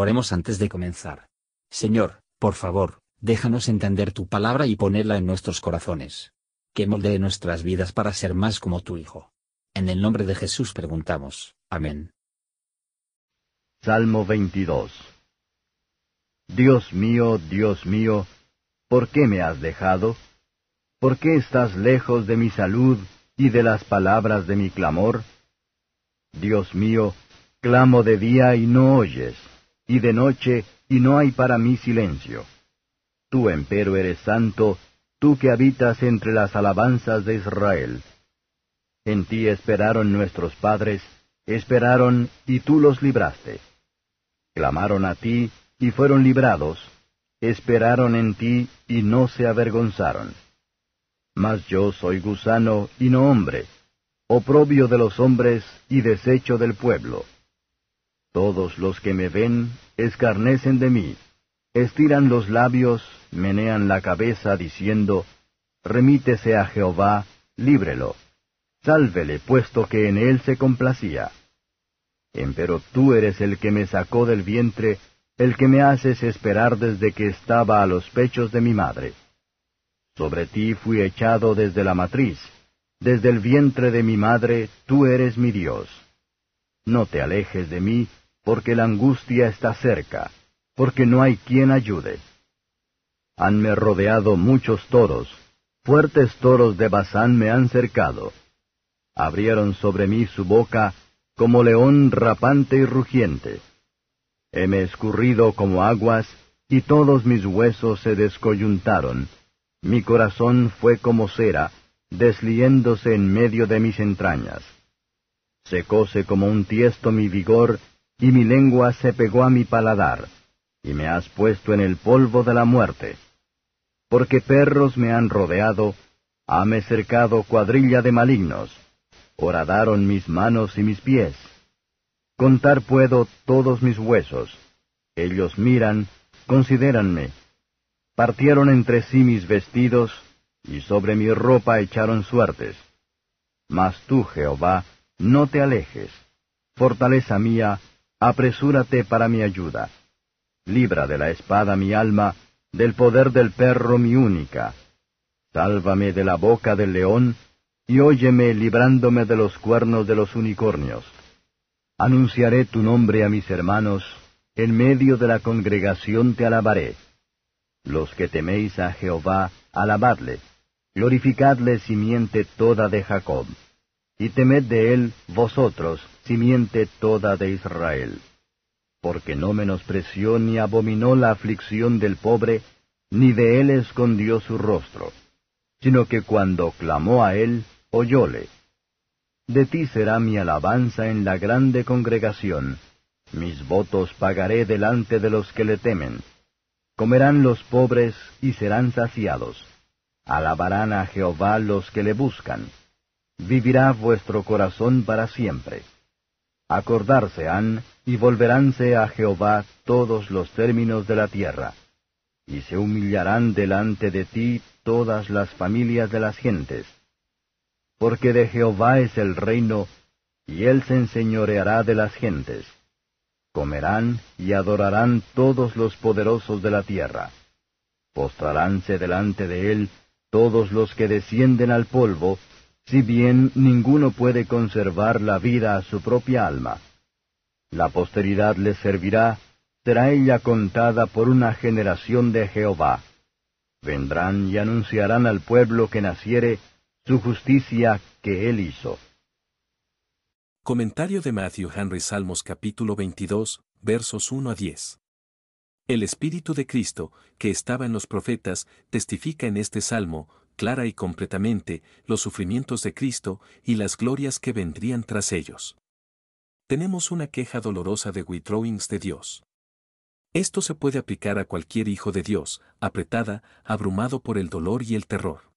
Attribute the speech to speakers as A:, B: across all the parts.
A: Oremos antes de comenzar. Señor, por favor, déjanos entender tu palabra y ponerla en nuestros corazones. Que moldee nuestras vidas para ser más como tu Hijo. En el nombre de Jesús preguntamos. Amén.
B: Salmo 22 Dios mío, Dios mío, ¿por qué me has dejado? ¿Por qué estás lejos de mi salud y de las palabras de mi clamor? Dios mío, clamo de día y no oyes, y de noche y no hay para mí silencio. Tú, empero, eres santo, tú que habitas entre las alabanzas de Israel. En ti esperaron nuestros padres, esperaron y tú los libraste. Clamaron a ti y fueron librados, esperaron en ti y no se avergonzaron. Mas yo soy gusano y no hombre, oprobio de los hombres y desecho del pueblo. Todos los que me ven escarnecen de mí, estiran los labios, menean la cabeza, diciendo, Remítese a Jehová, líbrelo, sálvele, puesto que en él se complacía. Empero tú eres el que me sacó del vientre, el que me haces esperar desde que estaba a los pechos de mi madre. Sobre ti fui echado desde la matriz, desde el vientre de mi madre, tú eres mi Dios. No te alejes de mí, porque la angustia está cerca, porque no hay quien ayude. Hanme rodeado muchos toros, fuertes toros de Bazán me han cercado. Abrieron sobre mí su boca como león rapante y rugiente. Heme escurrido como aguas, y todos mis huesos se descoyuntaron, mi corazón fue como cera, desliéndose en medio de mis entrañas. Secóse como un tiesto mi vigor, y mi lengua se pegó a mi paladar, y me has puesto en el polvo de la muerte. Porque perros me han rodeado, hame cercado cuadrilla de malignos, horadaron mis manos y mis pies. Contar puedo todos mis huesos. Ellos miran, considéranme, Partieron entre sí mis vestidos, y sobre mi ropa echaron suertes. Mas tú, Jehová, no te alejes. Fortaleza mía, apresúrate para mi ayuda. Libra de la espada mi alma, del poder del perro mi única. Sálvame de la boca del león, y óyeme librándome de los cuernos de los unicornios. Anunciaré tu nombre a mis hermanos, en medio de la congregación te alabaré. Los que teméis a Jehová, alabadle, glorificadle simiente toda de Jacob, y temed de él vosotros, simiente toda de Israel. Porque no menospreció ni abominó la aflicción del pobre, ni de él escondió su rostro, sino que cuando clamó a él, oyóle. De ti será mi alabanza en la grande congregación, mis votos pagaré delante de los que le temen Comerán los pobres y serán saciados. Alabarán a Jehová los que le buscan. Vivirá vuestro corazón para siempre. Acordarse han y volveránse a Jehová todos los términos de la tierra. Y se humillarán delante de ti todas las familias de las gentes. Porque de Jehová es el reino, y él se enseñoreará de las gentes comerán y adorarán todos los poderosos de la tierra. Postraránse delante de él todos los que descienden al polvo, si bien ninguno puede conservar la vida a su propia alma. La posteridad les servirá, será ella contada por una generación de Jehová. Vendrán y anunciarán al pueblo que naciere su justicia que él hizo.
C: Comentario de Matthew Henry Salmos capítulo 22, versos 1 a 10. El Espíritu de Cristo, que estaba en los profetas, testifica en este salmo, clara y completamente, los sufrimientos de Cristo y las glorias que vendrían tras ellos. Tenemos una queja dolorosa de withdrawings de Dios. Esto se puede aplicar a cualquier hijo de Dios, apretada, abrumado por el dolor y el terror.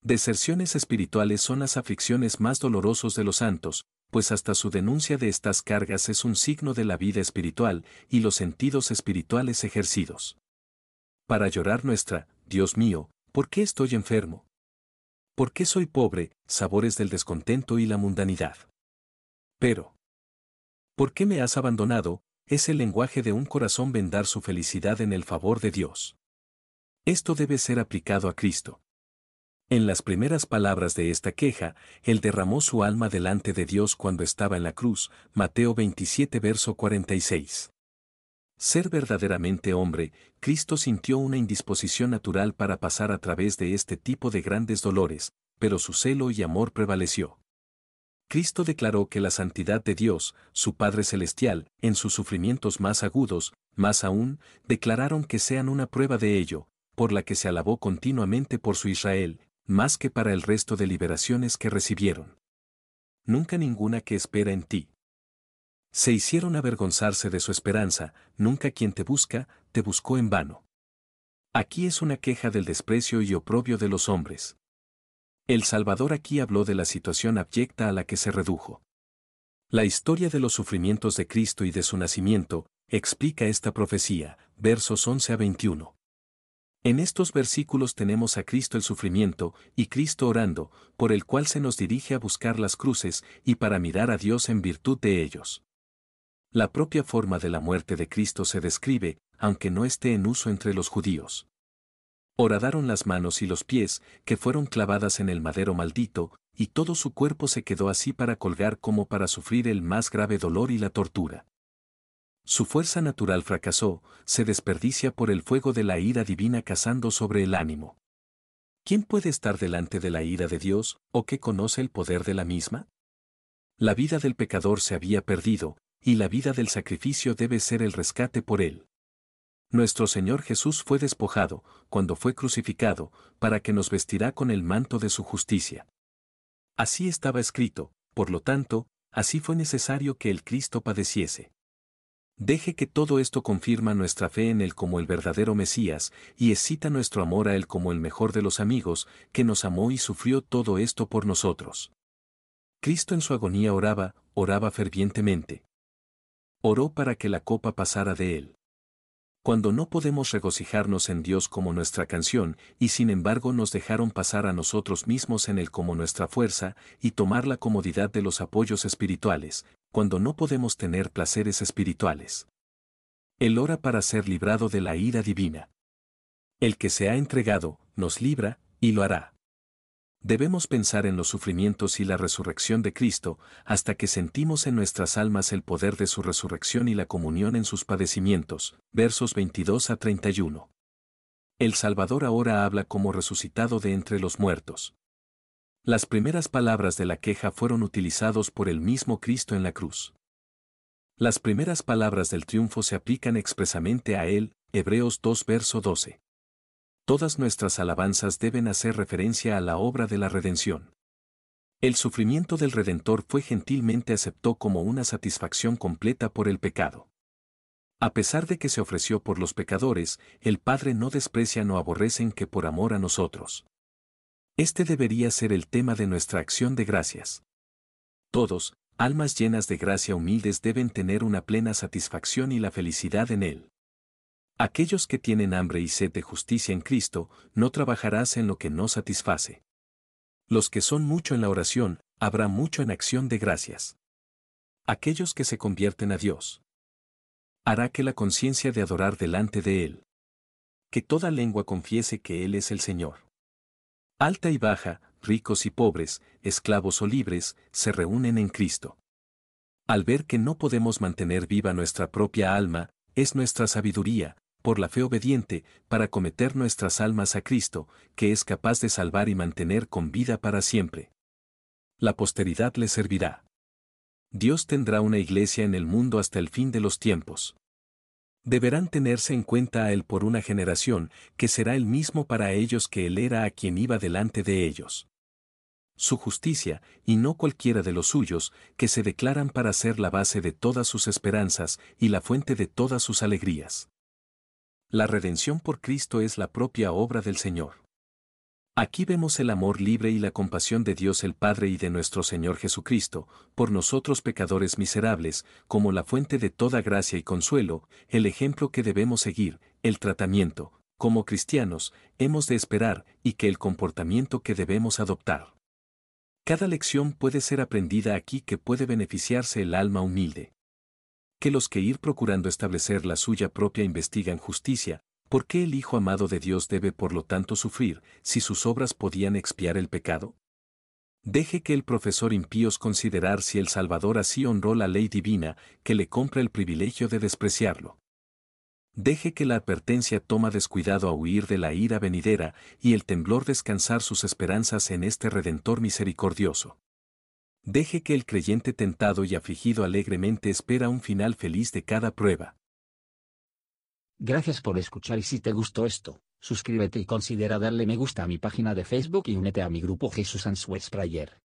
C: Deserciones espirituales son las aflicciones más dolorosos de los santos, pues hasta su denuncia de estas cargas es un signo de la vida espiritual y los sentidos espirituales ejercidos. Para llorar nuestra, Dios mío, ¿por qué estoy enfermo? ¿Por qué soy pobre, sabores del descontento y la mundanidad? Pero, ¿por qué me has abandonado, es el lenguaje de un corazón vendar su felicidad en el favor de Dios. Esto debe ser aplicado a Cristo. En las primeras palabras de esta queja, Él derramó su alma delante de Dios cuando estaba en la cruz, Mateo 27 verso 46. Ser verdaderamente hombre, Cristo sintió una indisposición natural para pasar a través de este tipo de grandes dolores, pero su celo y amor prevaleció. Cristo declaró que la santidad de Dios, su Padre Celestial, en sus sufrimientos más agudos, más aún, declararon que sean una prueba de ello, por la que se alabó continuamente por su Israel, más que para el resto de liberaciones que recibieron. Nunca ninguna que espera en ti. Se hicieron avergonzarse de su esperanza, nunca quien te busca, te buscó en vano. Aquí es una queja del desprecio y oprobio de los hombres. El Salvador aquí habló de la situación abyecta a la que se redujo. La historia de los sufrimientos de Cristo y de su nacimiento, explica esta profecía, versos 11 a 21. En estos versículos tenemos a Cristo el sufrimiento, y Cristo orando, por el cual se nos dirige a buscar las cruces y para mirar a Dios en virtud de ellos. La propia forma de la muerte de Cristo se describe, aunque no esté en uso entre los judíos. Horadaron las manos y los pies, que fueron clavadas en el madero maldito, y todo su cuerpo se quedó así para colgar como para sufrir el más grave dolor y la tortura. Su fuerza natural fracasó, se desperdicia por el fuego de la ira divina cazando sobre el ánimo. ¿Quién puede estar delante de la ira de Dios, o que conoce el poder de la misma? La vida del pecador se había perdido, y la vida del sacrificio debe ser el rescate por él. Nuestro Señor Jesús fue despojado, cuando fue crucificado, para que nos vestirá con el manto de su justicia. Así estaba escrito, por lo tanto, así fue necesario que el Cristo padeciese. Deje que todo esto confirma nuestra fe en Él como el verdadero Mesías, y excita nuestro amor a Él como el mejor de los amigos, que nos amó y sufrió todo esto por nosotros. Cristo en su agonía oraba, oraba fervientemente. Oró para que la copa pasara de Él. Cuando no podemos regocijarnos en Dios como nuestra canción, y sin embargo nos dejaron pasar a nosotros mismos en Él como nuestra fuerza, y tomar la comodidad de los apoyos espirituales, cuando no podemos tener placeres espirituales. Él ora para ser librado de la ira divina. El que se ha entregado, nos libra, y lo hará. Debemos pensar en los sufrimientos y la resurrección de Cristo, hasta que sentimos en nuestras almas el poder de su resurrección y la comunión en sus padecimientos. Versos 22 a 31. El Salvador ahora habla como resucitado de entre los muertos. Las primeras palabras de la queja fueron utilizados por el mismo Cristo en la cruz. Las primeras palabras del triunfo se aplican expresamente a Él, Hebreos 2 verso 12. Todas nuestras alabanzas deben hacer referencia a la obra de la redención. El sufrimiento del Redentor fue gentilmente aceptó como una satisfacción completa por el pecado. A pesar de que se ofreció por los pecadores, el Padre no desprecia no aborrecen que por amor a nosotros. Este debería ser el tema de nuestra acción de gracias. Todos, almas llenas de gracia humildes deben tener una plena satisfacción y la felicidad en Él. Aquellos que tienen hambre y sed de justicia en Cristo, no trabajarás en lo que no satisface. Los que son mucho en la oración, habrá mucho en acción de gracias. Aquellos que se convierten a Dios. Hará que la conciencia de adorar delante de Él. Que toda lengua confiese que Él es el Señor. Alta y baja, ricos y pobres, esclavos o libres, se reúnen en Cristo. Al ver que no podemos mantener viva nuestra propia alma, es nuestra sabiduría, por la fe obediente, para cometer nuestras almas a Cristo, que es capaz de salvar y mantener con vida para siempre. La posteridad le servirá. Dios tendrá una iglesia en el mundo hasta el fin de los tiempos deberán tenerse en cuenta a Él por una generación, que será el mismo para ellos que Él era a quien iba delante de ellos. Su justicia, y no cualquiera de los suyos, que se declaran para ser la base de todas sus esperanzas y la fuente de todas sus alegrías. La redención por Cristo es la propia obra del Señor. Aquí vemos el amor libre y la compasión de Dios el Padre y de nuestro Señor Jesucristo, por nosotros pecadores miserables, como la fuente de toda gracia y consuelo, el ejemplo que debemos seguir, el tratamiento, como cristianos, hemos de esperar, y que el comportamiento que debemos adoptar. Cada lección puede ser aprendida aquí que puede beneficiarse el alma humilde. Que los que ir procurando establecer la suya propia investigan justicia, ¿por qué el Hijo amado de Dios debe por lo tanto sufrir, si sus obras podían expiar el pecado? Deje que el profesor impíos considerar si el Salvador así honró la ley divina, que le compra el privilegio de despreciarlo. Deje que la advertencia toma descuidado a huir de la ira venidera y el temblor descansar sus esperanzas en este Redentor misericordioso. Deje que el creyente tentado y afligido alegremente espera un final feliz de cada prueba.
A: Gracias por escuchar y si te gustó esto, suscríbete y considera darle me gusta a mi página de Facebook y únete a mi grupo Jesús Answers Prayer.